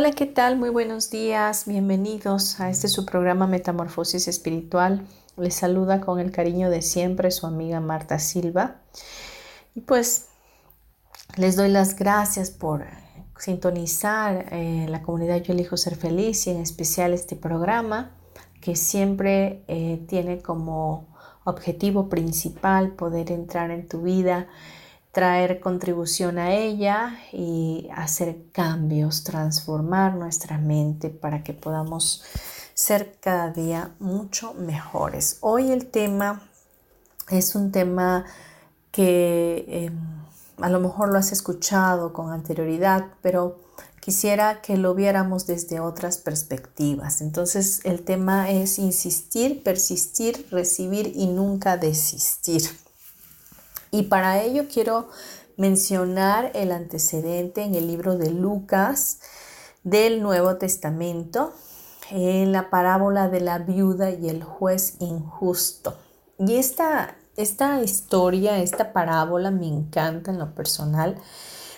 Hola, ¿qué tal? Muy buenos días. Bienvenidos a este su programa Metamorfosis Espiritual. Les saluda con el cariño de siempre su amiga Marta Silva. Y pues les doy las gracias por sintonizar eh, la comunidad Yo elijo ser feliz y en especial este programa que siempre eh, tiene como objetivo principal poder entrar en tu vida traer contribución a ella y hacer cambios, transformar nuestra mente para que podamos ser cada día mucho mejores. Hoy el tema es un tema que em, a lo mejor lo has escuchado con anterioridad, pero quisiera que lo viéramos desde otras perspectivas. Entonces el tema es insistir, persistir, recibir y nunca desistir. Y para ello quiero mencionar el antecedente en el libro de Lucas del Nuevo Testamento, en la parábola de la viuda y el juez injusto. Y esta, esta historia, esta parábola me encanta en lo personal,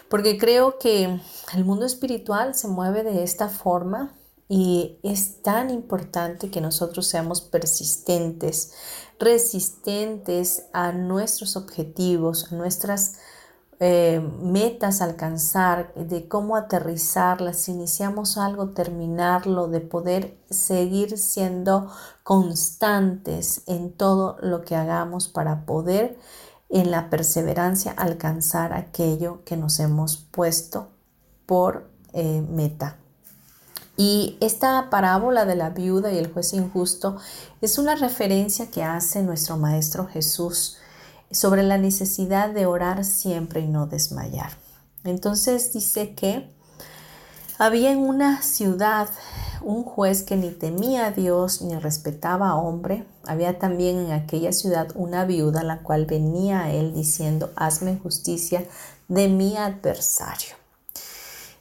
porque creo que el mundo espiritual se mueve de esta forma y es tan importante que nosotros seamos persistentes, resistentes a nuestros objetivos, a nuestras eh, metas a alcanzar, de cómo aterrizarlas, si iniciamos algo, terminarlo, de poder seguir siendo constantes en todo lo que hagamos para poder en la perseverancia alcanzar aquello que nos hemos puesto por eh, meta. Y esta parábola de la viuda y el juez injusto es una referencia que hace nuestro Maestro Jesús sobre la necesidad de orar siempre y no desmayar. Entonces dice que había en una ciudad un juez que ni temía a Dios ni respetaba a hombre. Había también en aquella ciudad una viuda la cual venía a él diciendo, hazme justicia de mi adversario.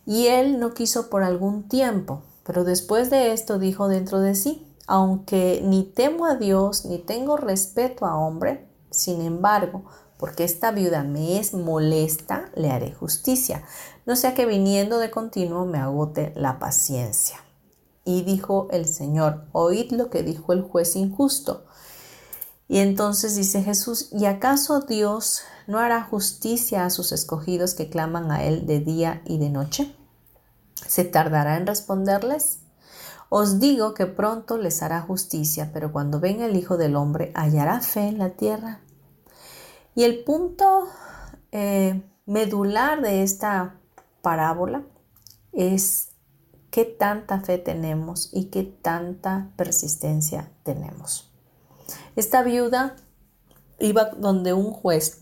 Y él no quiso por algún tiempo, pero después de esto dijo dentro de sí, aunque ni temo a Dios ni tengo respeto a hombre, sin embargo, porque esta viuda me es molesta, le haré justicia, no sea que viniendo de continuo me agote la paciencia. Y dijo el Señor, oíd lo que dijo el juez injusto. Y entonces dice Jesús, ¿y acaso Dios no hará justicia a sus escogidos que claman a Él de día y de noche? ¿Se tardará en responderles? Os digo que pronto les hará justicia, pero cuando venga el Hijo del Hombre, ¿hallará fe en la tierra? Y el punto eh, medular de esta parábola es qué tanta fe tenemos y qué tanta persistencia tenemos. Esta viuda iba donde un juez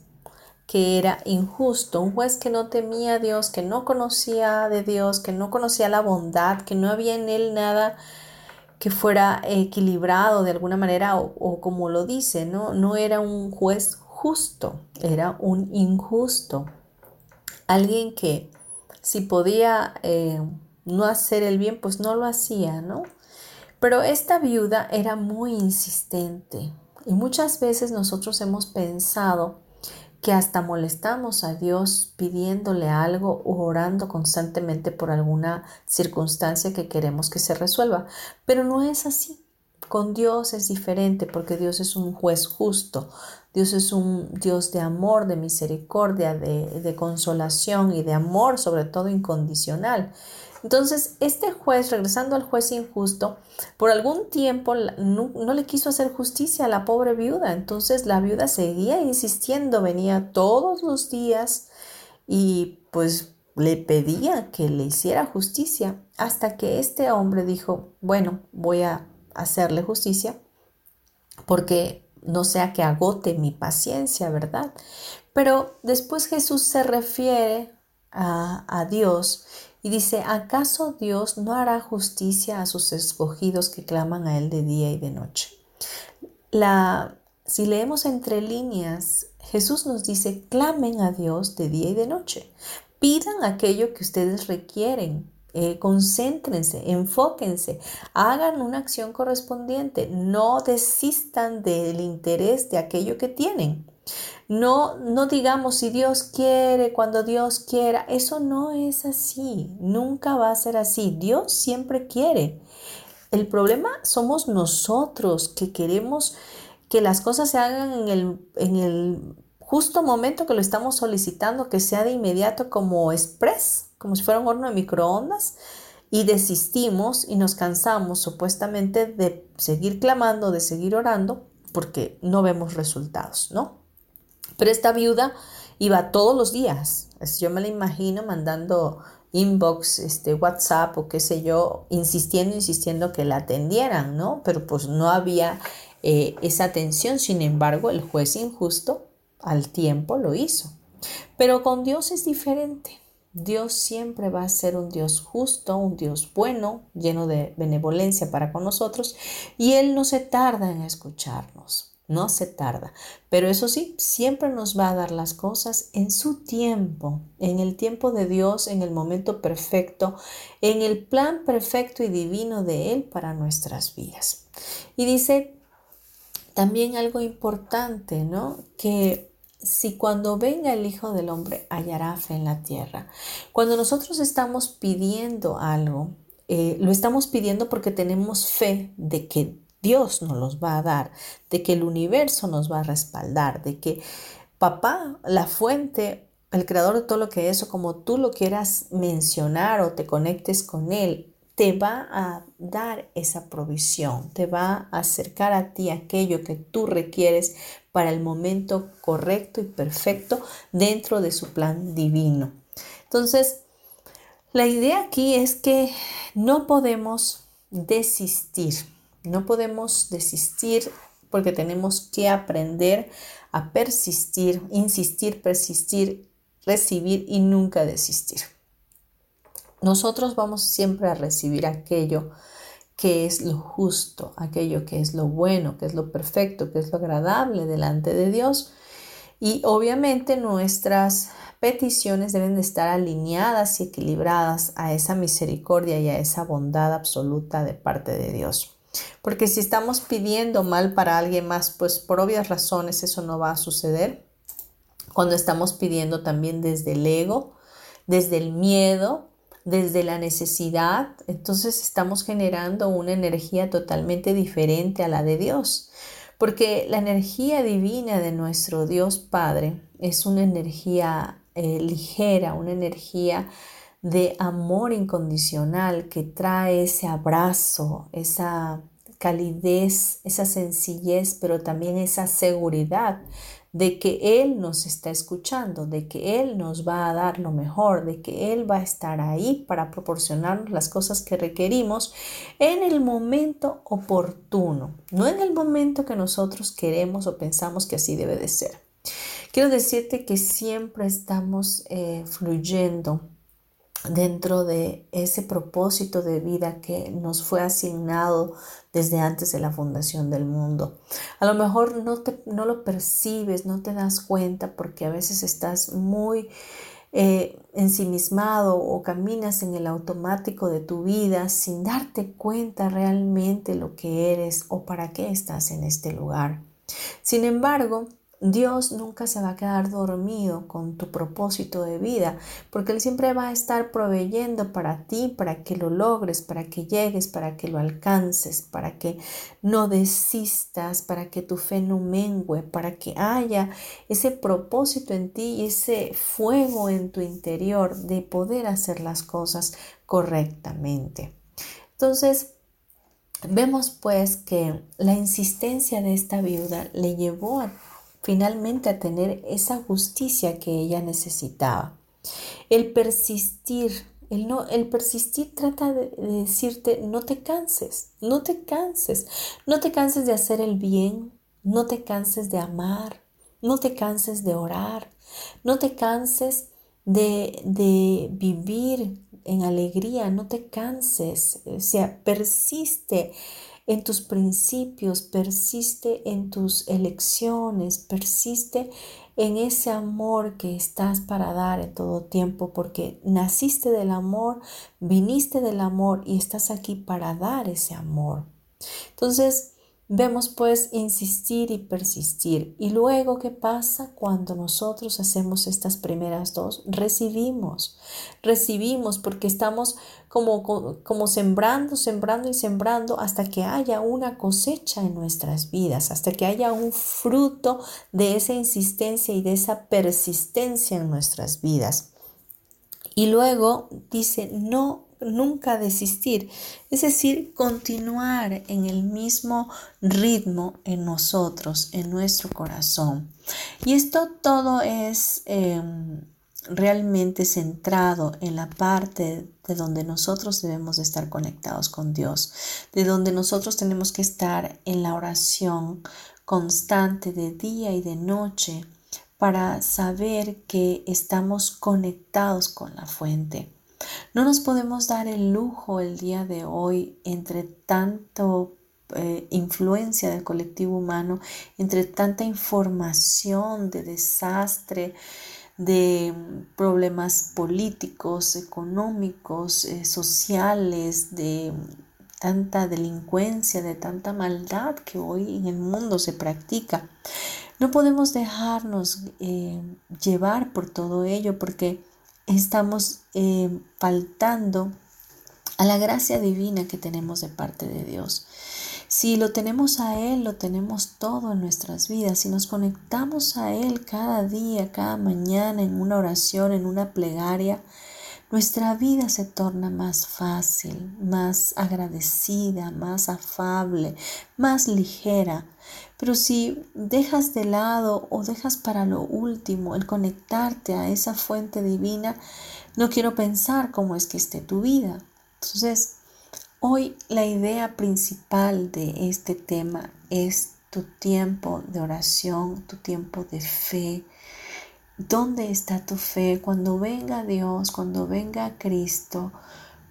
que era injusto, un juez que no temía a Dios, que no conocía de Dios, que no conocía la bondad, que no había en él nada que fuera equilibrado de alguna manera o, como lo dice, ¿no? no era un juez justo, era un injusto, alguien que si podía eh, no hacer el bien, pues no lo hacía, ¿no? Pero esta viuda era muy insistente y muchas veces nosotros hemos pensado que hasta molestamos a Dios pidiéndole algo o orando constantemente por alguna circunstancia que queremos que se resuelva. Pero no es así. Con Dios es diferente porque Dios es un juez justo. Dios es un Dios de amor, de misericordia, de, de consolación y de amor, sobre todo incondicional. Entonces, este juez, regresando al juez injusto, por algún tiempo no, le quiso hacer justicia a la pobre viuda. Entonces la viuda seguía insistiendo, venía todos los días y pues le pedía que le hiciera justicia hasta que este hombre dijo, bueno, voy a hacerle justicia porque no sea que agote mi paciencia, ¿verdad? Pero después Jesús se refiere a, a Dios y dice, ¿acaso Dios no hará justicia a sus escogidos que claman a Él de día y de noche? La, si leemos entre líneas, Jesús nos dice, clamen a Dios de día y de noche. Pidan aquello que ustedes requieren. Eh, concéntrense, enfóquense, hagan una acción correspondiente, no desistan del interés de aquello que tienen. No, no digamos si Dios quiere, cuando Dios quiera. Eso no es así. Nunca va a ser así. Dios siempre quiere. El problema somos nosotros que queremos que las cosas se hagan en el, en el justo momento que lo estamos solicitando, que sea de inmediato como express, como si fuera un horno de microondas, y desistimos y nos cansamos supuestamente de seguir clamando, de seguir orando, porque no vemos resultados, ¿no? Pero esta viuda iba todos los días. Yo me la imagino mandando inbox, este, WhatsApp o qué sé yo, insistiendo, insistiendo que la atendieran, ¿no? Pero pues no había eh, esa atención. Sin embargo, el juez injusto al tiempo lo hizo. Pero con Dios es diferente. Dios siempre va a ser un Dios justo, un Dios bueno, lleno de benevolencia para con nosotros, y Él no se tarda en escucharnos no se tarda. Pero eso sí, siempre nos va a dar las cosas en su tiempo, en el tiempo de Dios, en el momento perfecto, en el plan perfecto y divino de Él para nuestras vidas. Y dice también algo importante, ¿no? Que si cuando venga el Hijo del Hombre hallará fe en la tierra. Cuando nosotros estamos pidiendo algo, eh, lo estamos pidiendo porque tenemos fe de que Dios nos los va a dar, de que el universo nos va a respaldar, de que papá, la fuente, el creador de todo lo que es, o como tú lo quieras mencionar o te conectes con él, te va a dar esa provisión, te va a acercar a ti aquello que tú requieres para el momento correcto y perfecto dentro de su plan divino. Entonces, la idea aquí es que no podemos desistir no podemos desistir porque tenemos que aprender a persistir, insistir, persistir, recibir y nunca desistir. Nosotros vamos siempre a recibir aquello que es lo justo, aquello que es lo bueno, que es lo perfecto, que es lo agradable delante de Dios. Y obviamente nuestras peticiones deben de estar alineadas y equilibradas a esa misericordia y a esa bondad absoluta de parte de Dios. Porque si estamos pidiendo mal para alguien más, pues por obvias razones eso no va a suceder. Cuando estamos pidiendo también desde el ego, desde el miedo, desde la necesidad, entonces estamos generando una energía totalmente diferente a la de Dios. Porque la energía divina de nuestro Dios Padre es una energía eh, ligera, una energía de amor incondicional que trae ese abrazo, esa calidez, esa sencillez, pero también esa seguridad de que Él nos está escuchando, de que Él nos va a dar lo mejor, de que Él va a estar ahí para proporcionarnos las cosas que requerimos en el momento oportuno, no en el momento que nosotros queremos o pensamos que así debe de ser. Quiero decirte que siempre estamos eh, fluyendo dentro de ese propósito de vida que nos fue asignado desde antes de la fundación del mundo. A lo mejor no, te, no lo percibes, no te das cuenta porque a veces estás muy eh, ensimismado o caminas en el automático de tu vida sin darte cuenta realmente lo que eres o para qué estás en este lugar. Sin embargo, Dios nunca se va a quedar dormido con tu propósito de vida, porque Él siempre va a estar proveyendo para ti, para que lo logres, para que llegues, para que lo alcances, para que no desistas, para que tu fe no mengue, para que haya ese propósito en ti y ese fuego en tu interior de poder hacer las cosas correctamente. Entonces, vemos pues que la insistencia de esta viuda le llevó a finalmente a tener esa justicia que ella necesitaba. El persistir, el, no, el persistir trata de, decirte no te canses, no te canses, no te canses de hacer el bien, no te canses de amar, no te canses de orar, no te canses de, de vivir en alegría, no te canses, o sea, persiste en tus principios, persiste en tus elecciones, persiste en ese amor que estás para dar en todo tiempo, porque naciste del amor, viniste del amor y estás aquí para dar ese amor. Entonces, Vemos pues insistir y persistir. Y luego, ¿qué pasa cuando nosotros hacemos estas primeras dos? Recibimos, recibimos porque estamos como, como sembrando, sembrando y sembrando hasta que haya una cosecha en nuestras vidas, hasta que haya un fruto de esa insistencia y de esa persistencia en nuestras vidas. Y luego dice, no nunca desistir, es decir, continuar en el mismo ritmo en nosotros, en nuestro corazón. Y esto todo es em, realmente centrado en la parte de donde nosotros debemos de estar conectados con Dios, de donde nosotros tenemos que estar en la oración constante de día y de noche para saber que estamos conectados con la fuente. No nos podemos dar el lujo el día de hoy entre tanto eh, influencia del colectivo humano, entre tanta información de desastre, de problemas políticos, económicos, eh, sociales, de tanta delincuencia, de tanta maldad que hoy en el mundo se practica. No podemos dejarnos eh, llevar por todo ello porque estamos eh, faltando a la gracia divina que tenemos de parte de Dios. Si lo tenemos a Él, lo tenemos todo en nuestras vidas. Si nos conectamos a Él cada día, cada mañana, en una oración, en una plegaria, nuestra vida se torna más fácil, más agradecida, más afable, más ligera. Pero si dejas de lado o dejas para lo último el conectarte a esa fuente divina, no quiero pensar cómo es que esté tu vida. Entonces, hoy la idea principal de este tema es tu tiempo de oración, tu tiempo de fe, ¿Dónde está tu fe cuando venga Dios, cuando venga Cristo,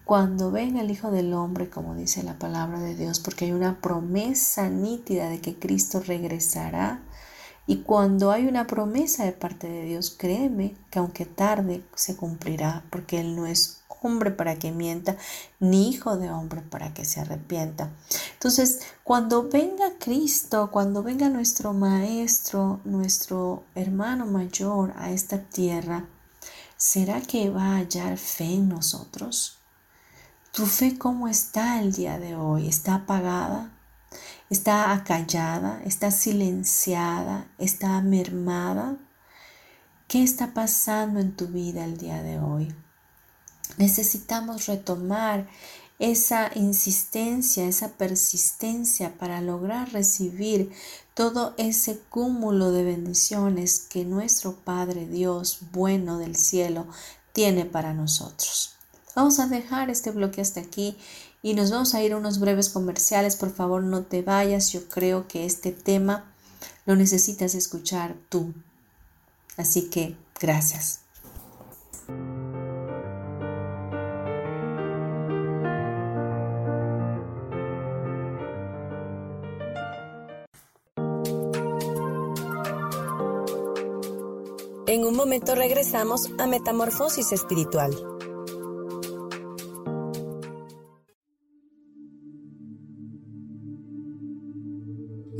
cuando venga el Hijo del Hombre, como dice la palabra de Dios? Porque hay una promesa nítida de que Cristo regresará. Y cuando hay una promesa de parte de Dios, créeme que aunque tarde se cumplirá, porque Él no es hombre para que mienta, ni hijo de hombre para que se arrepienta. Entonces, cuando venga Cristo, cuando venga nuestro Maestro, nuestro hermano mayor a esta tierra, ¿será que va a hallar fe en nosotros? ¿Tu fe cómo está el día de hoy? ¿Está apagada? ¿Está acallada? ¿Está silenciada? ¿Está mermada? ¿Qué está pasando en tu vida el día de hoy? Necesitamos retomar esa insistencia, esa persistencia para lograr recibir todo ese cúmulo de bendiciones que nuestro Padre Dios bueno del cielo tiene para nosotros. Vamos a dejar este bloque hasta aquí y nos vamos a ir a unos breves comerciales. Por favor, no te vayas. Yo creo que este tema lo necesitas escuchar tú. Así que gracias. En un momento regresamos a Metamorfosis Espiritual.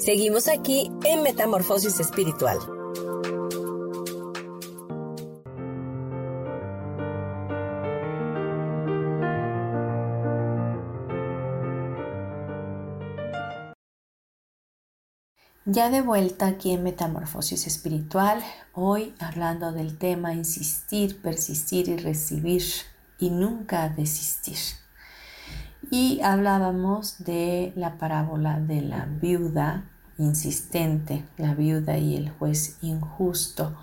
Seguimos aquí en Metamorfosis Espiritual. Ya de vuelta aquí en Metamorfosis Espiritual, hoy hablando del tema insistir, persistir y recibir y nunca desistir. Y hablábamos de la parábola de la viuda insistente, la viuda y el juez injusto,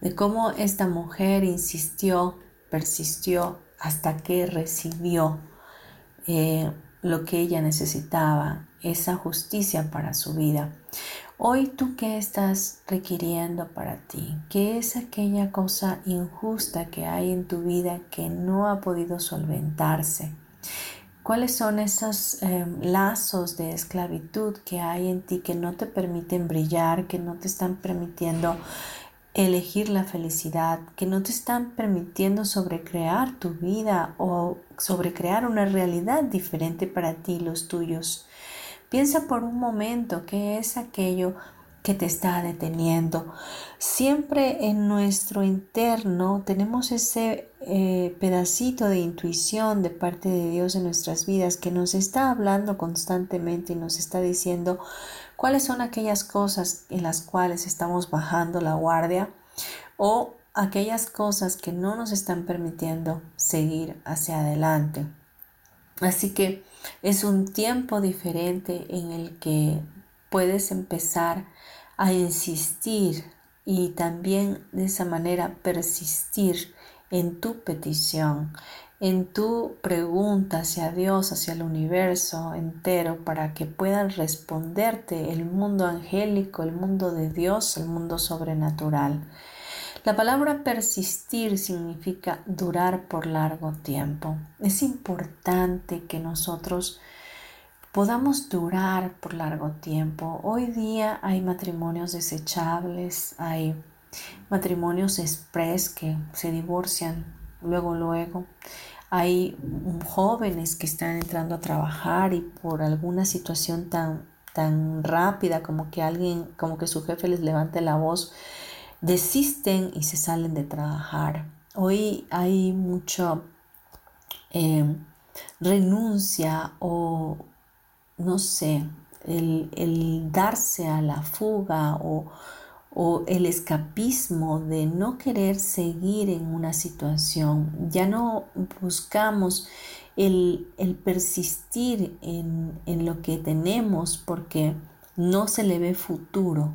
de cómo esta mujer insistió, persistió hasta que recibió eh, lo que ella necesitaba, esa justicia para su vida. Hoy tú qué estás requiriendo para ti? ¿Qué es aquella cosa injusta que hay en tu vida que no ha podido solventarse? ¿Cuáles son esos em, lazos de esclavitud que hay en ti que no te permiten brillar, que no te están permitiendo elegir la felicidad, que no te están permitiendo sobrecrear tu vida o sobrecrear una realidad diferente para ti y los tuyos. Piensa por un momento qué es aquello que te está deteniendo. Siempre en nuestro interno tenemos ese eh, pedacito de intuición de parte de Dios en nuestras vidas que nos está hablando constantemente y nos está diciendo cuáles son aquellas cosas en las cuales estamos bajando la guardia o aquellas cosas que no nos están permitiendo seguir hacia adelante. Así que es un tiempo diferente en el que puedes empezar a insistir y también de esa manera persistir en tu petición, en tu pregunta hacia Dios, hacia el universo entero, para que puedan responderte el mundo angélico, el mundo de Dios, el mundo sobrenatural. La palabra persistir significa durar por largo tiempo. Es importante que nosotros podamos durar por largo tiempo. Hoy día hay matrimonios desechables, hay matrimonios express que se divorcian luego, luego. Hay jóvenes que están entrando a trabajar y por alguna situación tan, tan rápida como que alguien, como que su jefe les levante la voz, desisten y se salen de trabajar. Hoy hay mucho eh, renuncia o no sé, el, darse a la fuga o, el escapismo de no querer seguir en una situación. Ya no buscamos el, persistir en, lo que tenemos porque no se le ve futuro.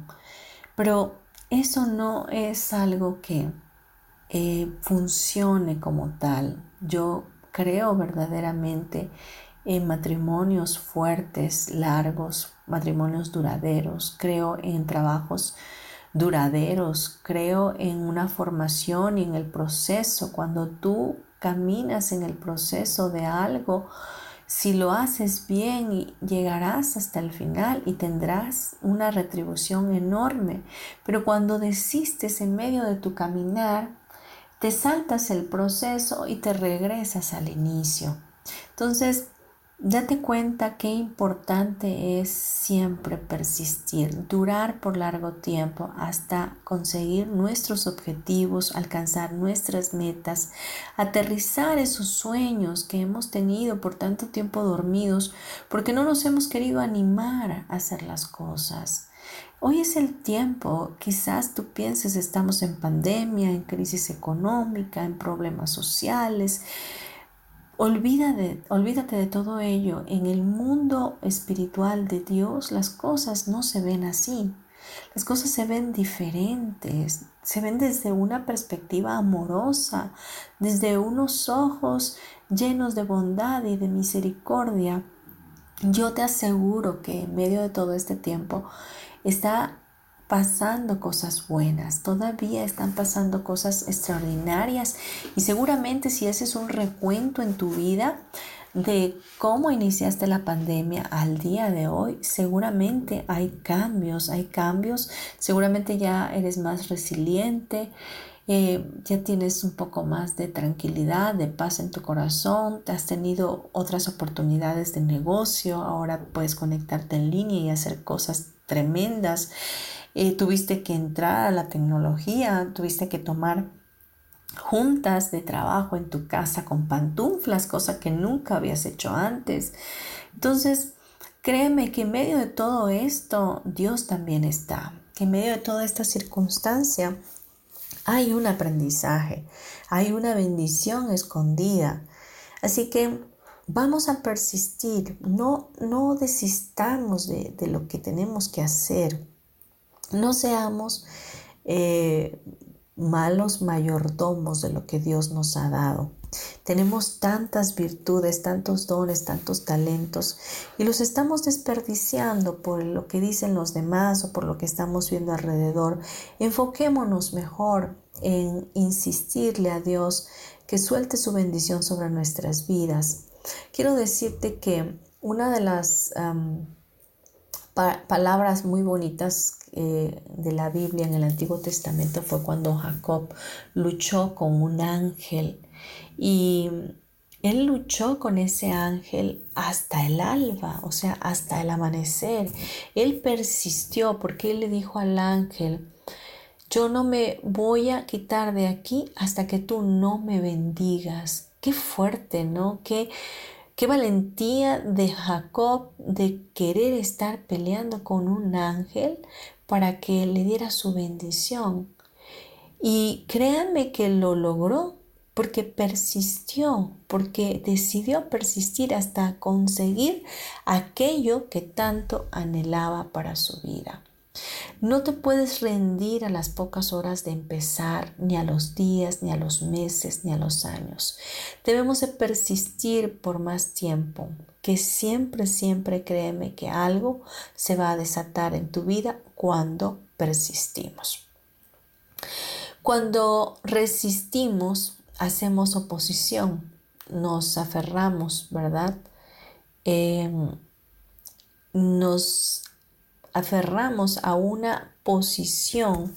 Pero eso no es algo que eh, funcione como tal. Yo creo verdaderamente en matrimonios fuertes, largos, matrimonios duraderos, creo en trabajos duraderos, creo en una formación y en el proceso. Cuando tú caminas en el proceso de algo, Si lo haces bien, llegarás hasta el final y tendrás una retribución enorme. Pero cuando desistes en medio de tu caminar, te saltas el proceso y te regresas al inicio. Entonces, Date cuenta qué importante es siempre persistir, durar por largo tiempo hasta conseguir nuestros objetivos, alcanzar nuestras metas, aterrizar esos sueños que hemos tenido por tanto tiempo dormidos porque no nos hemos querido animar a hacer las cosas. Hoy es el tiempo, quizás tú pienses estamos en pandemia, en crisis económica, en problemas sociales, Olvídate, olvídate de todo ello. En el mundo espiritual de Dios las cosas no se ven así. Las cosas se ven diferentes, se ven desde una perspectiva amorosa, desde unos ojos llenos de bondad y de misericordia. Yo te aseguro que en medio de todo este tiempo está pasando cosas buenas, todavía están pasando cosas extraordinarias y seguramente si haces un recuento en tu vida de cómo iniciaste la pandemia al día de hoy, seguramente hay cambios, hay cambios, seguramente ya eres más resiliente, eh, ya tienes un poco más de tranquilidad, de paz en tu corazón, te has tenido otras oportunidades de negocio, ahora puedes conectarte en línea y hacer cosas tremendas. Eh, tuviste que entrar a la tecnología, tuviste que tomar juntas de trabajo en tu casa con pantuflas, cosa que nunca habías hecho antes. Entonces, créeme que en medio de todo esto, Dios también está, que en medio de toda esta circunstancia hay un aprendizaje, hay una bendición escondida. Así que vamos a persistir, no, no desistamos de, de lo que tenemos que hacer. No seamos eh, malos mayordomos de lo que Dios nos ha dado. Tenemos tantas virtudes, tantos dones, tantos talentos y los estamos desperdiciando por lo que dicen los demás o por lo que estamos viendo alrededor. Enfoquémonos mejor en insistirle a Dios que suelte su bendición sobre nuestras vidas. Quiero decirte que una de las palabras muy bonitas eh, de la Biblia en el Antiguo Testamento fue cuando Jacob luchó con un ángel y él luchó con ese ángel hasta el alba, o sea, hasta el amanecer. Él persistió porque él le dijo al ángel, yo no me voy a quitar de aquí hasta que tú no me bendigas. Qué fuerte, ¿no? Qué, Qué valentía de Jacob de querer estar peleando con un ángel para que le diera su bendición. Y créanme que lo logró porque persistió, porque decidió persistir hasta conseguir aquello que tanto anhelaba para su vida. No te puedes rendir a las pocas horas de empezar, ni a los días, ni a los meses, ni a los años. Debemos de persistir por más tiempo, que siempre, siempre créeme que algo se va a desatar en tu vida cuando persistimos. Cuando resistimos, hacemos oposición, nos aferramos, ¿verdad? Eh, nos aferramos a una posición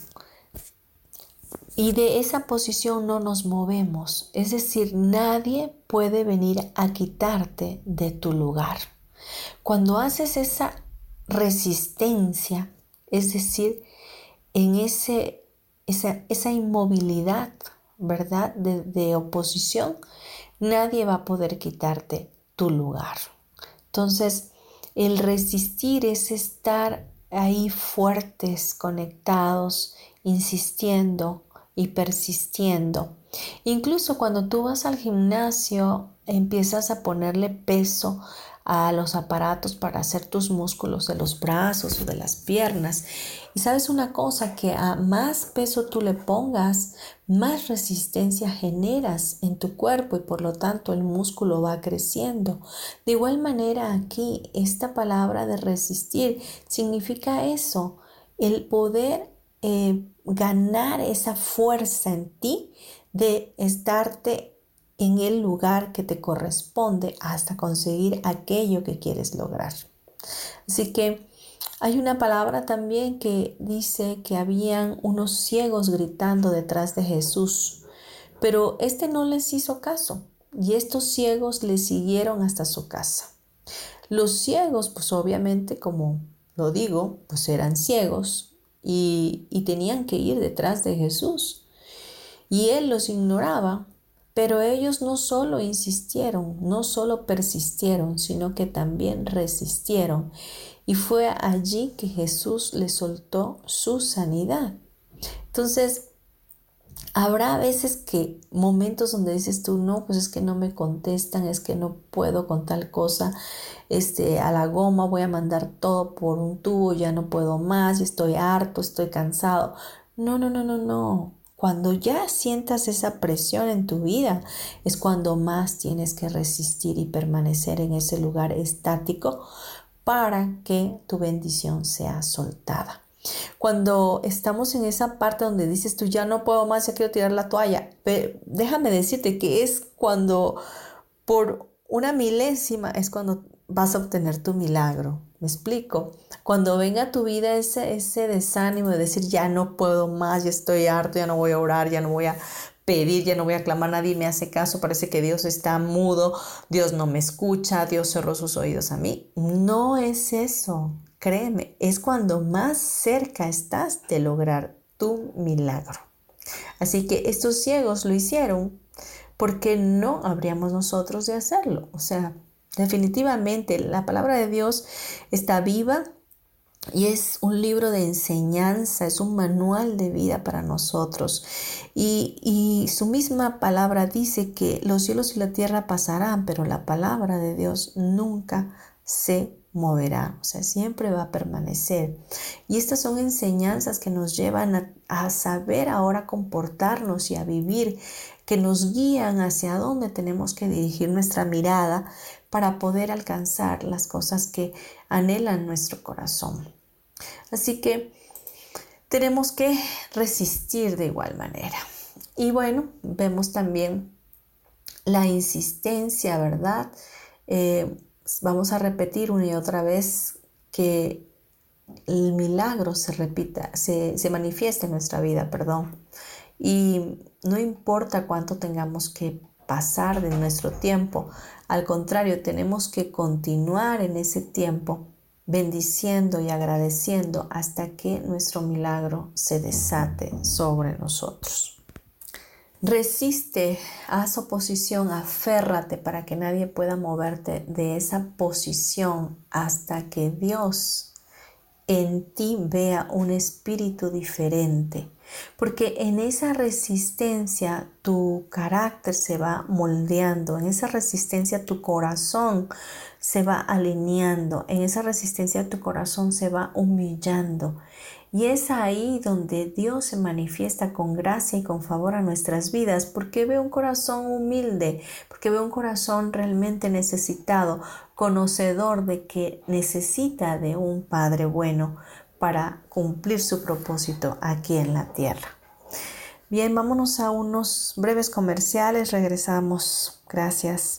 y de esa posición no nos movemos. Es decir, nadie puede venir a quitarte de tu lugar. Cuando haces esa resistencia, es decir, en ese, esa, esa inmovilidad, ¿verdad? De, de oposición, nadie va a poder quitarte tu lugar. Entonces, el resistir es estar ahí fuertes, conectados, insistiendo y persistiendo. Incluso cuando tú vas al gimnasio, empiezas a ponerle peso a los aparatos para hacer tus músculos de los brazos o de las piernas. Y sabes una cosa, que a más peso tú le pongas, más resistencia generas en tu cuerpo y por lo tanto el músculo va creciendo. De igual manera aquí, esta palabra de resistir significa eso, el poder eh, ganar esa fuerza en ti de estarte en el lugar que te corresponde hasta conseguir aquello que quieres lograr. Así que hay una palabra también que dice que habían unos ciegos gritando detrás de Jesús, pero este no les hizo caso y estos ciegos le siguieron hasta su casa. Los ciegos, pues obviamente, como lo digo, pues eran ciegos y, tenían que ir detrás de Jesús. Y él los ignoraba pero ellos no solo insistieron, no solo persistieron, sino que también resistieron. Y fue allí que Jesús les soltó su sanidad. Entonces, habrá veces que momentos donde dices tú, no, pues es que no me contestan, es que no puedo con tal cosa, este, a la goma voy a mandar todo por un tubo, ya no puedo más, estoy harto, estoy cansado. No, no, no, no, no. Cuando ya sientas esa presión en tu vida, es cuando más tienes que resistir y permanecer en ese lugar estático para que tu bendición sea soltada. Cuando estamos en esa parte donde dices tú ya no puedo más, ya quiero tirar la toalla, pero déjame decirte que es cuando por una milésima es cuando vas a obtener tu milagro. ¿Me explico? Cuando venga a tu vida ese, ese desánimo de decir, ya no puedo más, ya estoy harto, ya no voy a orar, ya no voy a pedir, ya no voy a clamar, nadie me hace caso, parece que Dios está mudo, Dios no me escucha, Dios cerró sus oídos a mí. No es eso, créeme, es cuando más cerca estás de lograr tu milagro. Así que estos ciegos lo hicieron porque no habríamos nosotros de hacerlo. O sea, Definitivamente, la palabra de Dios está viva y es un libro de enseñanza, es un manual de vida para nosotros. Y, su misma palabra dice que los cielos y la tierra pasarán, pero la palabra de Dios nunca se moverá, o sea, siempre va a permanecer. Y estas son enseñanzas que nos llevan a saber ahora comportarnos y a vivir, que nos guían hacia dónde tenemos que dirigir nuestra mirada para poder alcanzar las cosas que anhelan nuestro corazón. Así que tenemos que resistir de igual manera. Y bueno, vemos también la insistencia, ¿verdad? Eh, vamos a repetir una y otra vez que el milagro se repita, se, se manifiesta en nuestra vida, perdón. Y no importa cuánto tengamos que pasar de nuestro tiempo. Al contrario, tenemos que continuar en ese tiempo bendiciendo y agradeciendo hasta que nuestro milagro se desate sobre nosotros. Resiste, haz oposición, aférrate para que nadie pueda moverte de esa posición hasta que Dios en ti vea un espíritu diferente porque en esa resistencia tu carácter se va moldeando, en esa resistencia tu corazón se va alineando, en esa resistencia tu corazón se va humillando. Y es ahí donde Dios se manifiesta con gracia y con favor a nuestras vidas, porque ve un corazón humilde, porque ve un corazón realmente necesitado, conocedor de que necesita de un Padre bueno, para cumplir su propósito aquí en la tierra. Bien, vámonos a unos breves comerciales, regresamos. Gracias.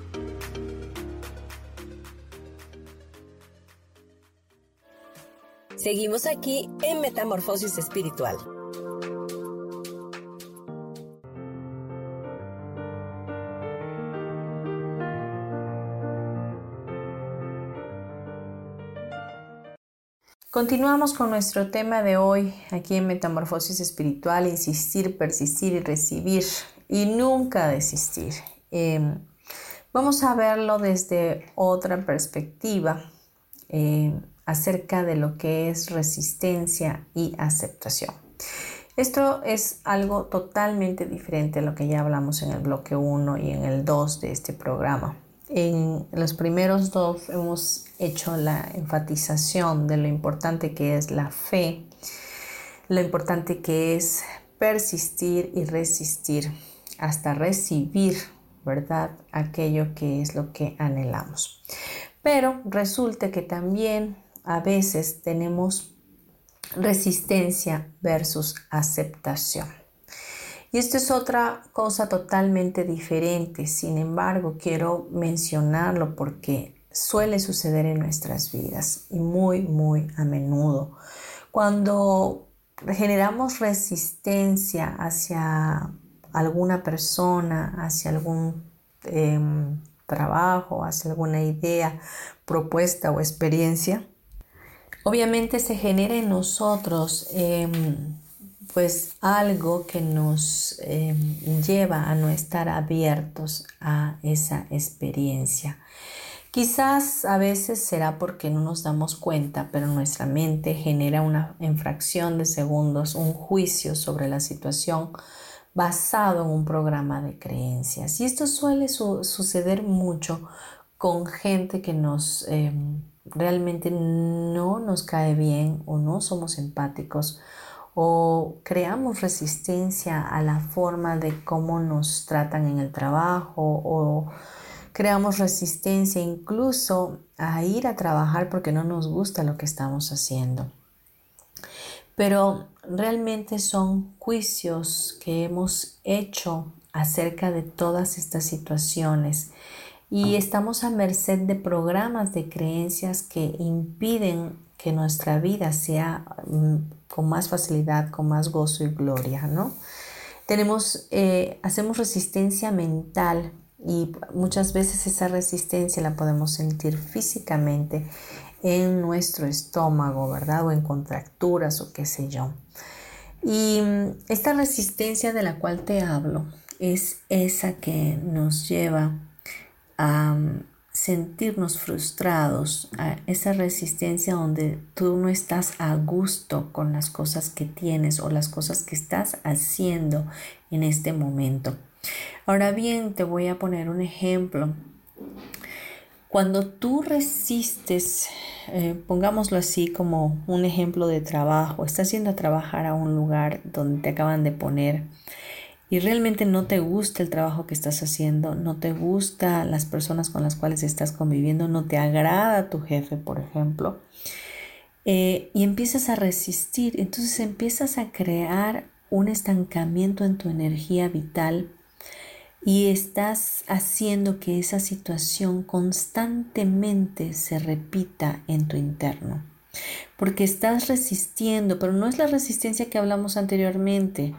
Seguimos aquí en Metamorfosis Espiritual. Continuamos con nuestro tema de hoy aquí en Metamorfosis Espiritual, insistir, persistir y recibir y nunca desistir. Em, vamos a verlo desde otra perspectiva em, acerca de lo que es resistencia y aceptación. Esto es algo totalmente diferente a lo que ya hablamos en el bloque 1 y en el 2 de este programa. En los primeros dos hemos hecho la enfatización de lo importante que es la fe, lo importante que es persistir y resistir hasta recibir, ¿verdad? Aquello que es lo que anhelamos. Pero resulta que también a veces tenemos resistencia versus aceptación. Y esto es otra cosa totalmente diferente. Sin embargo, quiero mencionarlo porque suele suceder en nuestras vidas y muy, muy a menudo. Cuando generamos resistencia hacia alguna persona, hacia algún em, trabajo, hacia alguna idea, propuesta o experiencia, obviamente se genera en nosotros em, pues algo que nos em, lleva a no estar abiertos a esa experiencia. Quizás a veces será porque no nos damos cuenta, pero nuestra mente genera una infracción de segundos, un juicio sobre la situación basado en un programa de creencias. Y esto suele suceder mucho con gente que nos em, realmente no nos cae bien o no somos empáticos o creamos resistencia a la forma de cómo nos tratan en el trabajo o creamos resistencia incluso a ir a trabajar porque no nos gusta lo que estamos haciendo. Pero realmente son juicios que hemos hecho acerca de todas estas situaciones y estamos a merced de programas de creencias que impiden que nuestra vida sea mm, con más facilidad, con más gozo y gloria, ¿no? Tenemos, eh, hacemos resistencia mental y muchas veces esa resistencia la podemos sentir físicamente en nuestro estómago, ¿verdad? O en contracturas o qué sé yo. Y mm, esta resistencia de la cual te hablo es esa que nos lleva a sentirnos frustrados, a esa resistencia donde tú no estás a gusto con las cosas que tienes o las cosas que estás haciendo en este momento. Ahora bien, te voy a poner un ejemplo. Cuando tú resistes, eh, pongámoslo así como un ejemplo de trabajo, estás yendo a trabajar a un lugar donde te acaban de poner y realmente no te gusta el trabajo que estás haciendo, no te gusta las personas con las cuales estás conviviendo, no te agrada tu jefe, por ejemplo, eh, y empiezas a resistir, entonces empiezas a crear un estancamiento en tu energía vital y estás haciendo que esa situación constantemente se repita en tu interno. Porque estás resistiendo, pero no es la resistencia que hablamos anteriormente,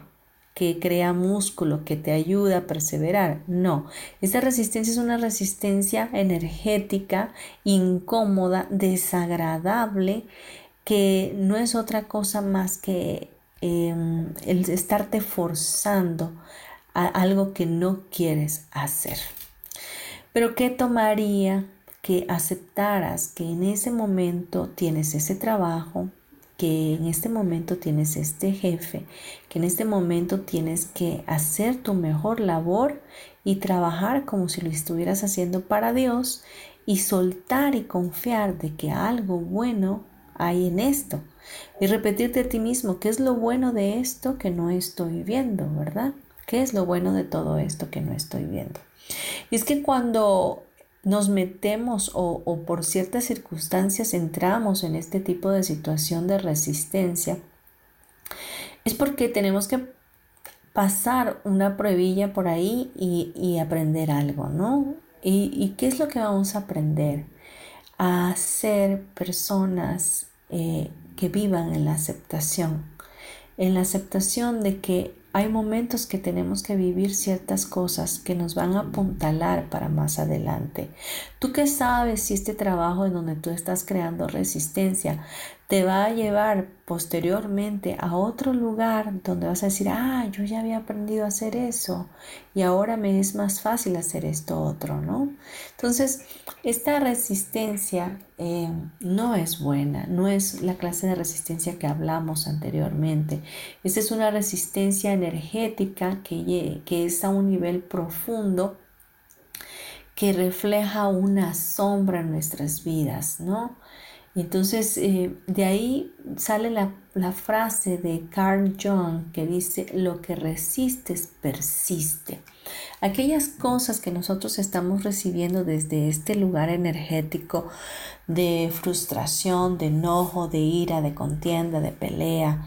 que crea músculo, que te ayuda a perseverar. No, esa resistencia es una resistencia energética, incómoda, desagradable, que no es otra cosa más que em, el estarte forzando a algo que no quieres hacer. Pero ¿qué tomaría que aceptaras que en ese momento tienes ese trabajo, que en este momento tienes este jefe, que en este momento tienes que hacer tu mejor labor y trabajar como si lo estuvieras haciendo para Dios y soltar y confiar de que algo bueno hay en esto. Y repetirte a ti mismo, ¿qué es lo bueno de esto que no estoy viendo, verdad? ¿Qué es lo bueno de todo esto que no estoy viendo? Y es que cuando nos metemos o, por ciertas circunstancias entramos en este tipo de situación de resistencia, es porque tenemos que pasar una pruebilla por ahí y, aprender algo, ¿no? ¿Y, qué es lo que vamos a aprender? A ser personas eh, que vivan en la aceptación, en la aceptación de que hay momentos que tenemos que vivir ciertas cosas que nos van a apuntalar para más adelante. ¿Tú qué sabes si este trabajo en donde tú estás creando resistencia te va a llevar posteriormente a otro lugar donde vas a decir, ah, yo ya había aprendido a hacer eso y ahora me es más fácil hacer esto otro, ¿no? Entonces, esta resistencia eh, no es buena, no es la clase de resistencia que hablamos anteriormente. Esta es una resistencia energética que, que es a un nivel profundo que refleja una sombra en nuestras vidas, ¿no? Entonces, eh, de ahí sale la, frase de Carl Jung que dice, lo que resistes persiste. Aquellas cosas que nosotros estamos recibiendo desde este lugar energético de frustración, de enojo, de ira, de contienda, de pelea,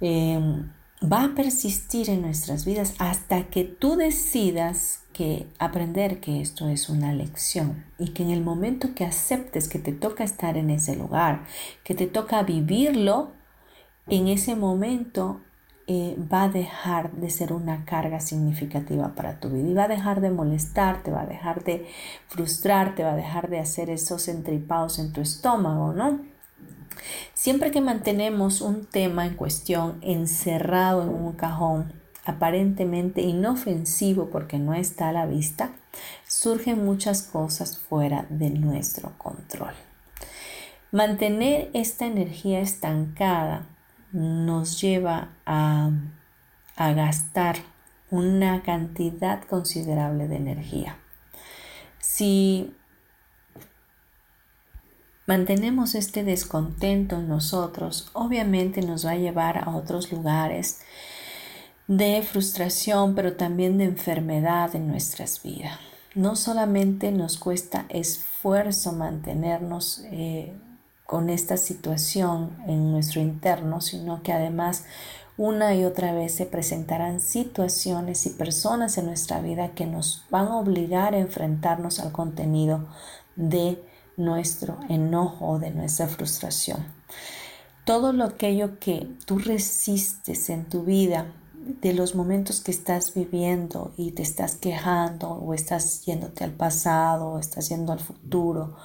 em, va a persistir en nuestras vidas hasta que tú decidas que aprender que esto es una lección y que en el momento que aceptes que te toca estar en ese lugar, que te toca vivirlo, en ese momento eh, va a dejar de ser una carga significativa para tu vida y va a dejar de molestarte, va a dejar de frustrarte, va a dejar de hacer esos entripados en tu estómago, ¿no? Siempre que mantenemos un tema en cuestión encerrado en un cajón, aparentemente inofensivo porque no está a la vista, surgen muchas cosas fuera de nuestro control. Mantener esta energía estancada nos lleva a, gastar una cantidad considerable de energía. Si mantenemos este descontento en nosotros, obviamente nos va a llevar a otros lugares de frustración, pero también de enfermedad en nuestras vidas. No solamente nos cuesta esfuerzo mantenernos eh, con esta situación en nuestro interno, sino que además una y otra vez se presentarán situaciones y personas en nuestra vida que nos van a obligar a enfrentarnos al contenido de nuestro enojo o de nuestra frustración. Todo lo aquello que tú resistes en tu vida de los momentos que estás viviendo y te estás quejando o estás yéndote al pasado o estás yendo al futuro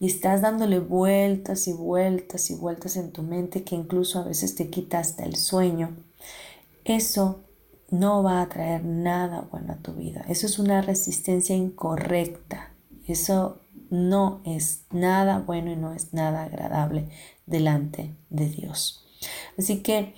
y estás dándole vueltas y vueltas y vueltas en tu mente que incluso a veces te quita hasta el sueño, eso no va a traer nada bueno a tu vida. Eso es una resistencia incorrecta. Eso no es nada bueno y no es nada agradable delante de Dios. Así que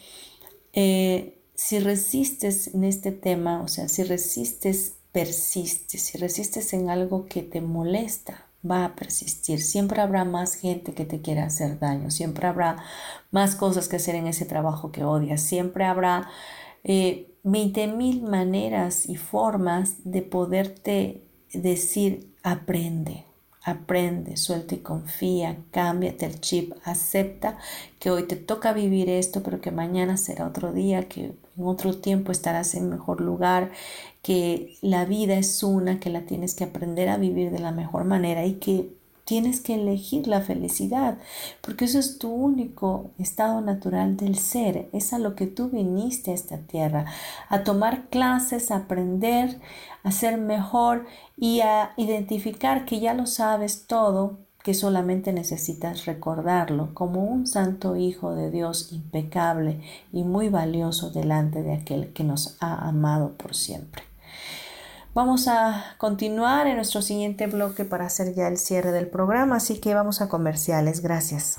eh, si resistes en este tema, o sea, si resistes, persistes, si resistes en algo que te molesta, va a persistir. Siempre habrá más gente que te quiera hacer daño, siempre habrá más cosas que hacer en ese trabajo que odias, siempre habrá eh, 20 mil maneras y formas de poderte decir, aprende, Aprende, suelta y confía, cámbiate el chip, acepta que hoy te toca vivir esto, pero que mañana será otro día, que en otro tiempo estarás en mejor lugar, que la vida es una, que la tienes que aprender a vivir de la mejor manera y que Tienes que elegir la felicidad, porque eso es tu único estado natural del ser, es a lo que tú viniste a esta tierra, a tomar clases, a aprender, a ser mejor y a identificar que ya lo sabes todo, que solamente necesitas recordarlo como un santo Hijo de Dios impecable y muy valioso delante de aquel que nos ha amado por siempre. Vamos a continuar en nuestro siguiente bloque para hacer ya el cierre del programa, así que vamos a comerciales. Gracias.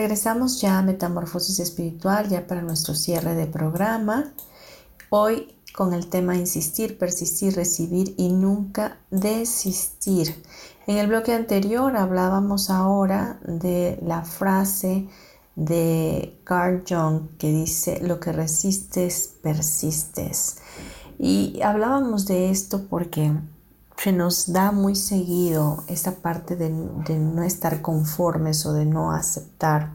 Regresamos ya a Metamorfosis Espiritual, ya para nuestro cierre de programa. Hoy con el tema insistir, persistir, recibir y nunca desistir. En el bloque anterior hablábamos ahora de la frase de Carl Jung que dice lo que resistes, persistes. Y hablábamos de esto porque se nos da muy seguido esta parte de, no estar conformes o de no aceptar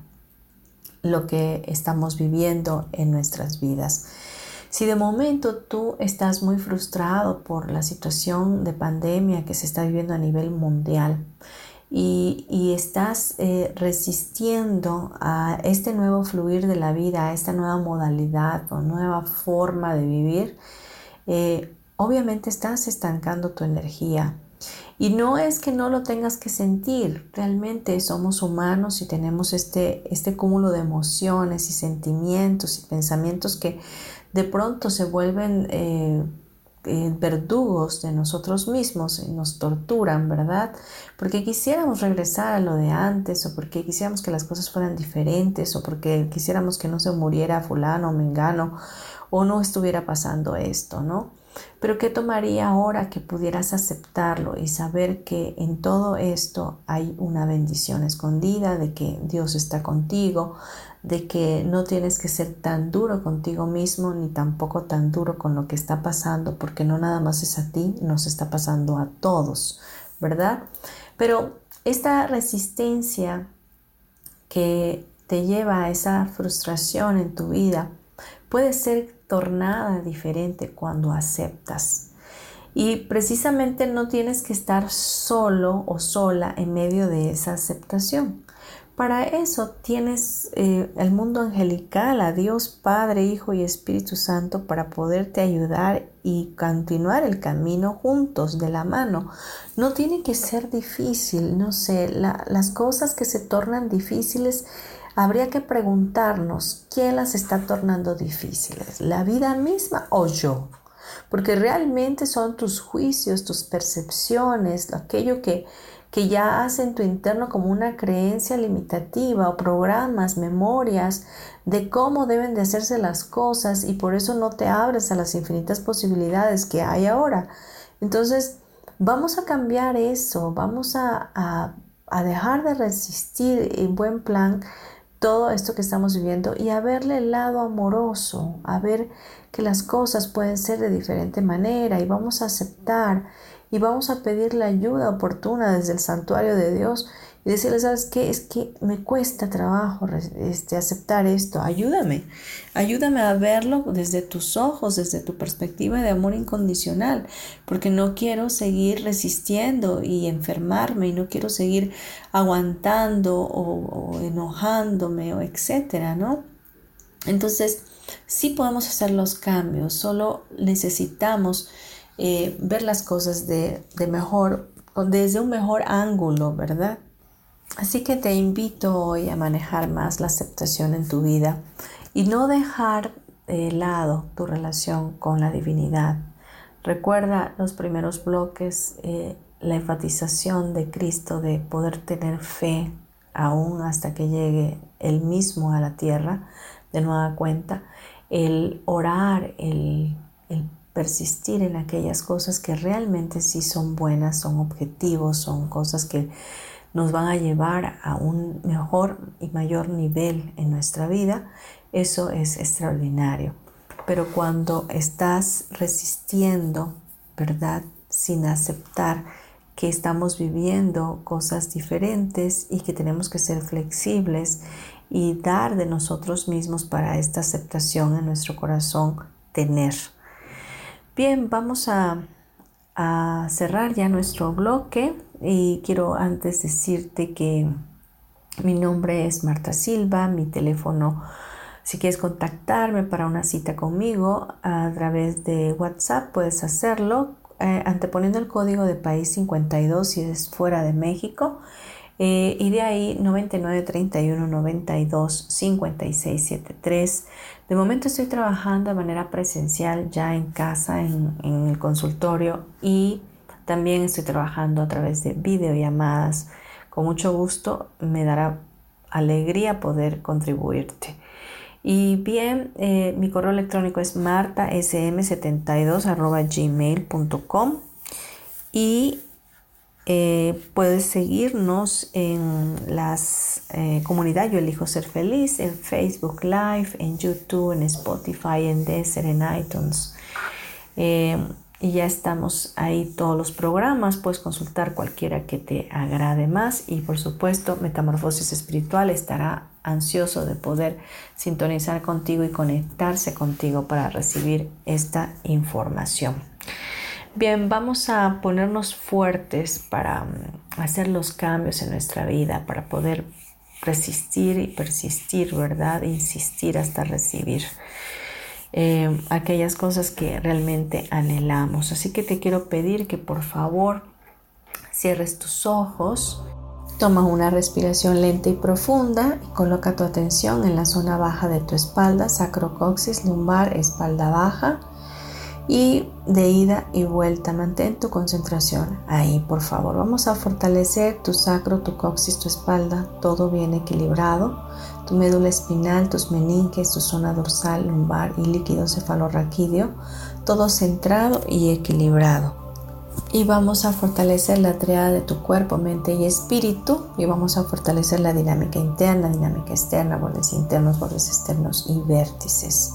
lo que estamos viviendo en nuestras vidas. Si de momento tú estás muy frustrado por la situación de pandemia que se está viviendo a nivel mundial y, estás eh, resistiendo a este nuevo fluir de la vida, a esta nueva modalidad o nueva forma de vivir, eh, obviamente estás estancando tu energía. Y no es que no lo tengas que sentir, realmente somos humanos y tenemos este, este cúmulo de emociones y sentimientos y pensamientos que de pronto se vuelven eh, eh, verdugos de nosotros mismos y nos torturan, ¿verdad? Porque quisiéramos regresar a lo de antes o porque quisiéramos que las cosas fueran diferentes o porque quisiéramos que no se muriera fulano o mengano o no estuviera pasando esto, ¿no? Pero ¿qué tomaría ahora que pudieras aceptarlo y saber que en todo esto hay una bendición escondida, de que Dios está contigo, de que no tienes que ser tan duro contigo mismo ni tampoco tan duro con lo que está pasando, porque no nada más es a ti, nos está pasando a todos, ¿verdad? Pero esta resistencia que te lleva a esa frustración en tu vida puede ser tornada diferente cuando aceptas. Y precisamente no tienes que estar solo o sola en medio de esa aceptación. Para eso tienes eh, el mundo angelical, a Dios Padre, Hijo y Espíritu Santo para poderte ayudar y continuar el camino juntos de la mano. No tiene que ser difícil, no sé, las cosas que se tornan difíciles habría que preguntarnos quién las está tornando difíciles, la vida misma o yo. Porque realmente son tus juicios, tus percepciones, aquello que, que ya hace en tu interno como una creencia limitativa o programas, memorias de cómo deben de hacerse las cosas y por eso no te abres a las infinitas posibilidades que hay ahora. Entonces, vamos a cambiar eso, vamos a, a, a dejar de resistir en buen plan todo esto que estamos viviendo y a verle el lado amoroso, a ver que las cosas pueden ser de diferente manera y vamos a aceptar y vamos a pedir la ayuda oportuna desde el santuario de Dios y decirle, ¿sabes qué? Es que me cuesta trabajo este, aceptar esto. Ayúdame, ayúdame a verlo desde tus ojos, desde tu perspectiva de amor incondicional, porque no quiero seguir resistiendo y enfermarme y no quiero seguir aguantando o, enojándome o etcétera, ¿no? Entonces, sí podemos hacer los cambios, solo necesitamos eh, ver las cosas de, de mejor, desde un mejor ángulo, ¿verdad? Así que te invito hoy a manejar más la aceptación en tu vida y no dejar de lado tu relación con la divinidad. Recuerda los primeros bloques, eh, la enfatización de Cristo de poder tener fe aún hasta que llegue el mismo a la tierra de nueva cuenta, el orar, el, el persistir en aquellas cosas que realmente sí son buenas, son objetivos, son cosas que nos van a llevar a un mejor y mayor nivel en nuestra vida, eso es extraordinario. Pero cuando estás resistiendo, ¿verdad? Sin aceptar que estamos viviendo cosas diferentes y que tenemos que ser flexibles y dar de nosotros mismos para esta aceptación en nuestro corazón tener. Bien, vamos a, cerrar ya nuestro bloque y quiero antes decirte que mi nombre es Marta Silva, mi teléfono, si quieres contactarme para una cita conmigo a través de WhatsApp, puedes hacerlo eh, anteponiendo el código de país 52 si es fuera de México. Eh, y de ahí 99 31 92 56 73. De momento estoy trabajando de manera presencial ya en casa, en, el consultorio y también estoy trabajando a través de videollamadas. Con mucho gusto me dará alegría poder contribuirte. Y bien, eh, mi correo electrónico es martasm72 y eh, puedes seguirnos en las eh, comunidades Yo Elijo Ser Feliz, en Facebook Live, en YouTube, en Spotify, en Desert, en iTunes. Y ya estamos ahí todos los programas, puedes consultar cualquiera que te agrade más. Y por supuesto Metamorfosis Espiritual estará ansioso de poder sintonizar contigo y conectarse contigo para recibir esta información. Bien, vamos a ponernos fuertes para mm, hacer los cambios en nuestra vida, para poder resistir y persistir, ¿verdad? Insistir hasta recibir. Eh, aquellas cosas que realmente anhelamos. Así que te quiero pedir que por favor cierres tus ojos, toma una respiración lenta y profunda y coloca tu atención en la zona baja de tu espalda, sacrocoxis, lumbar, espalda baja y de ida y vuelta. Mantén tu concentración ahí, por favor. Vamos a fortalecer tu sacro, tu coxis, tu espalda, todo bien equilibrado. Tu médula espinal, tus meninges, tu zona dorsal, lumbar y líquido cefalorraquídeo, todo centrado y equilibrado. Y vamos a fortalecer la triada de tu cuerpo, mente y espíritu. Y vamos a fortalecer la dinámica interna, dinámica externa, bordes internos, bordes externos y vértices.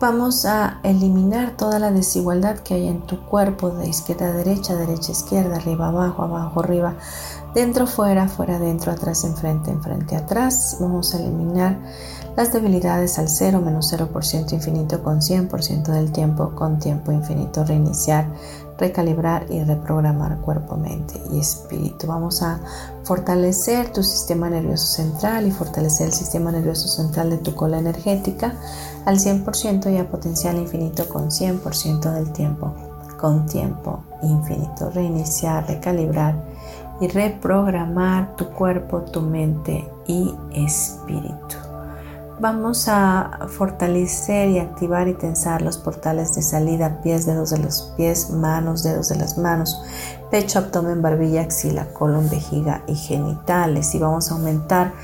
Vamos a eliminar toda la desigualdad que hay en tu cuerpo de izquierda a derecha, derecha a izquierda, arriba abajo, abajo arriba, dentro fuera, fuera dentro, atrás enfrente, enfrente atrás. Vamos a eliminar las debilidades al 0, menos 0% infinito con 100% del tiempo con tiempo infinito. Reiniciar, recalibrar y reprogramar cuerpo, mente y espíritu. Vamos a fortalecer tu sistema nervioso central y fortalecer el sistema nervioso central de tu cola energética al 100% y a potencial infinito con 100% del tiempo, con tiempo infinito. Reiniciar, recalibrar y reprogramar tu cuerpo, tu mente y espíritu. Vamos a fortalecer y activar y tensar los portales de salida, pies, dedos de los pies, manos, dedos de las manos, pecho, abdomen, barbilla, axila, colon, vejiga y genitales. Y vamos a aumentar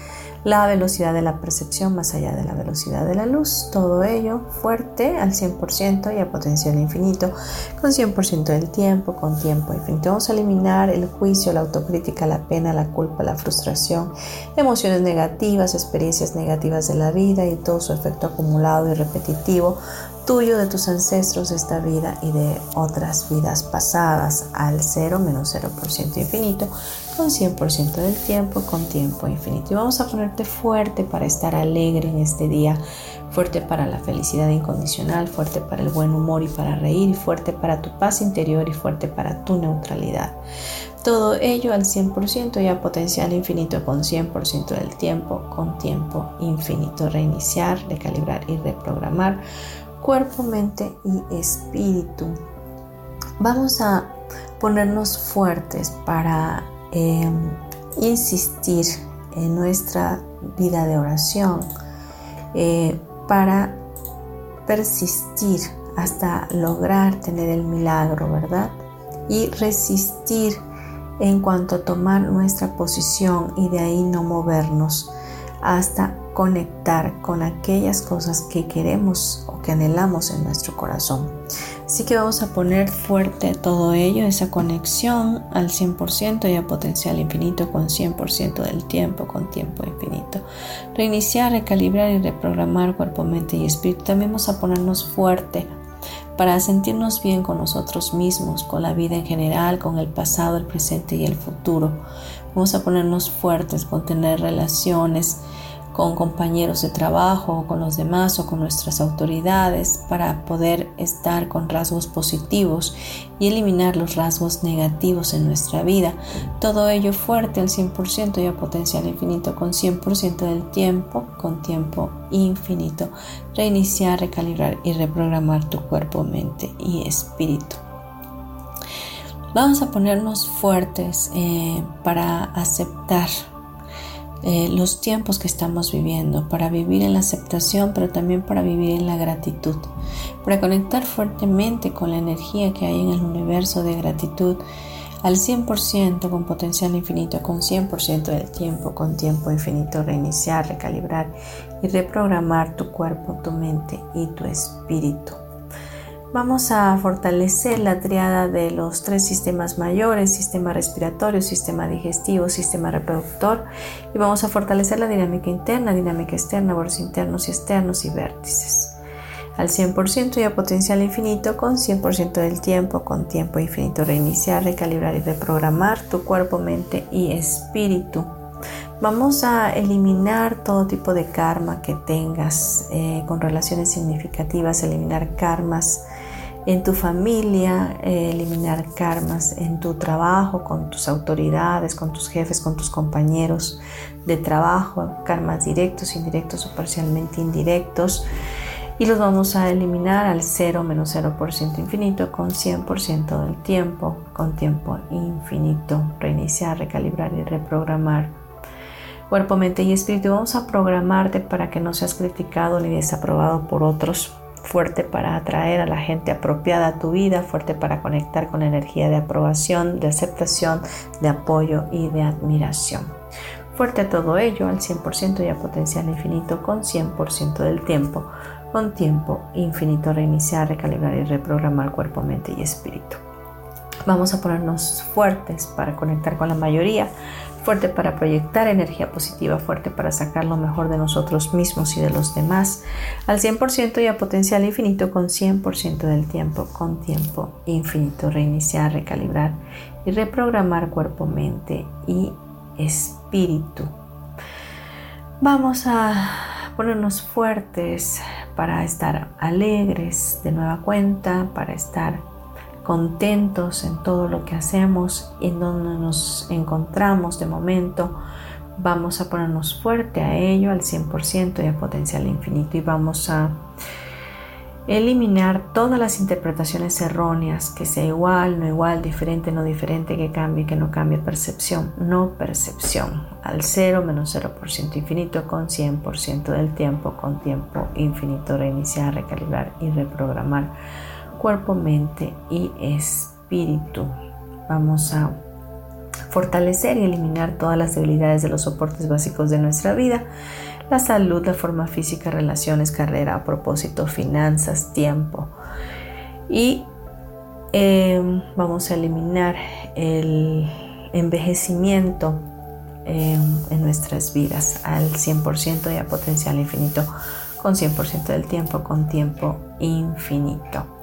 la velocidad de la percepción más allá de la velocidad de la luz. Todo ello fuerte al 100% y a potencial infinito, con 100% del tiempo, con tiempo infinito. Vamos a eliminar el juicio, la autocrítica, la pena, la culpa, la frustración, emociones negativas, experiencias negativas de la vida y todo su efecto acumulado y repetitivo tuyo, de tus ancestros de esta vida y de otras vidas pasadas al 0 menos 0% infinito con 100% del tiempo con tiempo infinito. Y vamos a ponerte fuerte para estar alegre en este día, fuerte para la felicidad incondicional, fuerte para el buen humor y para reír, fuerte para tu paz interior y fuerte para tu neutralidad. Todo ello al 100% y a potencial infinito con 100% del tiempo con tiempo infinito. Reiniciar, recalibrar y reprogramar cuerpo, mente y espíritu. Vamos a ponernos fuertes para em, insistir en nuestra vida de oración, eh, para persistir hasta lograr tener el milagro, ¿verdad? Y resistir en cuanto a tomar nuestra posición y de ahí no movernos hasta conectar con aquellas cosas que queremos o que anhelamos en nuestro corazón. Así que vamos a poner fuerte todo ello, esa conexión al 100% y a potencial infinito con 100% del tiempo, con tiempo infinito. Reiniciar, recalibrar y reprogramar cuerpo, mente y espíritu. También vamos a ponernos fuerte para sentirnos bien con nosotros mismos, con la vida en general, con el pasado, el presente y el futuro. Vamos a ponernos fuertes con tener relaciones con compañeros de trabajo, con los demás o con nuestras autoridades para poder estar con rasgos positivos y eliminar los rasgos negativos en nuestra vida. Todo ello fuerte al 100% y a potencial infinito con 100% del tiempo, con tiempo infinito. Reiniciar, recalibrar y reprogramar tu cuerpo, mente y espíritu. Vamos a ponernos fuertes eh, para aceptar eh, los tiempos que estamos viviendo, para vivir en la aceptación, pero también para vivir en la gratitud, para conectar fuertemente con la energía que hay en el universo de gratitud al 100% con potencial infinito, con 100% del tiempo, con tiempo infinito, reiniciar, recalibrar y reprogramar tu cuerpo, tu mente y tu espíritu. Vamos a fortalecer la triada de los tres sistemas mayores, sistema respiratorio, sistema digestivo, sistema reproductor y vamos a fortalecer la dinámica interna, dinámica externa, bordes internos y externos y vértices. Al 100% y a potencial infinito con 100% del tiempo, con tiempo infinito, reiniciar, recalibrar y reprogramar tu cuerpo, mente y espíritu. Vamos a eliminar todo tipo de karma que tengas eh, con relaciones significativas, eliminar karmas en tu familia, eh, eliminar karmas en tu trabajo, con tus autoridades, con tus jefes, con tus compañeros de trabajo, karmas directos, indirectos o parcialmente indirectos. Y los vamos a eliminar al 0 menos 0% infinito con 100% del tiempo, con tiempo infinito. Reiniciar, recalibrar y reprogramar cuerpo, mente y espíritu. Vamos a programarte para que no seas criticado ni desaprobado por otros fuerte para atraer a la gente apropiada a tu vida, fuerte para conectar con energía de aprobación, de aceptación, de apoyo y de admiración. Fuerte todo ello al 100% y a potencial infinito con 100% del tiempo, con tiempo infinito reiniciar, recalibrar y reprogramar cuerpo, mente y espíritu. Vamos a ponernos fuertes para conectar con la mayoría, fuerte para proyectar energía positiva, fuerte para sacar lo mejor de nosotros mismos y de los demás, al 100% y a potencial infinito con 100% del tiempo, con tiempo infinito, reiniciar, recalibrar y reprogramar cuerpo, mente y espíritu. Vamos a ponernos fuertes para estar alegres de nueva cuenta, para estar contentos en todo lo que hacemos en donde nos encontramos de momento. Vamos a ponernos fuerte a ello al 100% y a potencial infinito y vamos a eliminar todas las interpretaciones erróneas, que sea igual, no igual, diferente, no diferente, que cambie, que no cambie, percepción, no percepción, al 0 menos 0% infinito con 100% del tiempo, con tiempo infinito, reiniciar, recalibrar y reprogramar cuerpo, mente y espíritu. Vamos a fortalecer y eliminar todas las debilidades de los soportes básicos de nuestra vida, la salud, la forma física, relaciones, carrera, propósito, finanzas, tiempo. Y em, vamos a eliminar el envejecimiento em, en nuestras vidas al 100% y a potencial infinito con 100% del tiempo con tiempo infinito.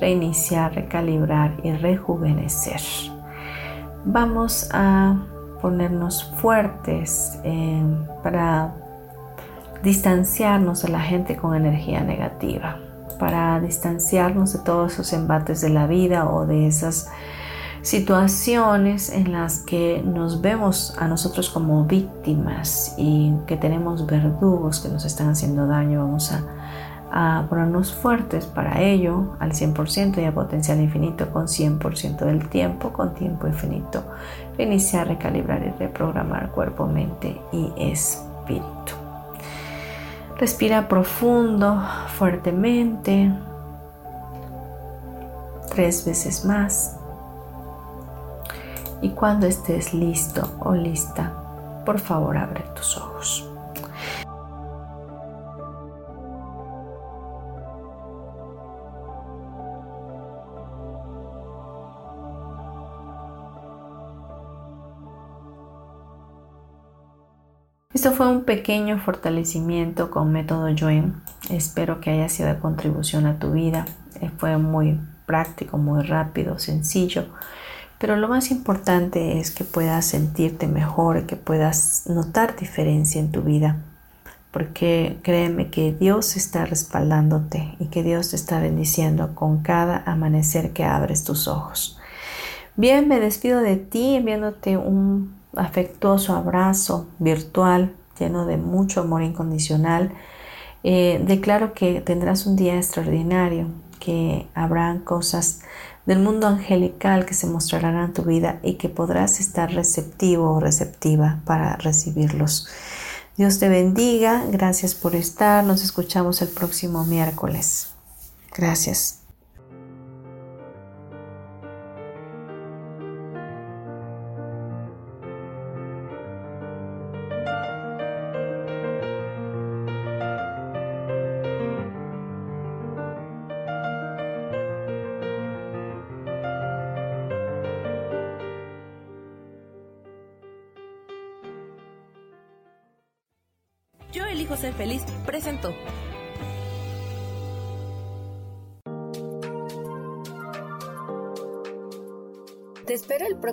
Reiniciar, recalibrar y rejuvenecer. Vamos a ponernos fuertes em, para distanciarnos de la gente con energía negativa, para distanciarnos de todos esos embates de la vida o de esas situaciones en las que nos vemos a nosotros como víctimas y que tenemos verdugos que nos están haciendo daño. Vamos a, ponernos fuertes para ello al 100% y a potencial infinito con 100% del tiempo, con tiempo infinito. Iniciar, recalibrar y reprogramar cuerpo, mente y espíritu. Respira profundo, fuertemente, tres veces más. Y cuando estés listo o lista, por favor abre tus ojos. Esto fue un pequeño fortalecimiento con método Joen. Espero que haya sido de contribución a tu vida. Eh, fue muy práctico, muy rápido, sencillo. Pero lo más importante es que puedas sentirte mejor, que puedas notar diferencia en tu vida. Porque créeme que Dios está respaldándote y que Dios te está bendiciendo con cada amanecer que abres tus ojos. Bien, me despido de ti enviándote un afectuoso abrazo virtual lleno de mucho amor incondicional. Eh, declaro que tendrás un día extraordinario, que habrán cosas del mundo angelical que se mostrarán en tu vida y que podrás estar receptivo o receptiva para recibirlos. Dios te bendiga, gracias por estar, nos escuchamos el próximo miércoles. Gracias.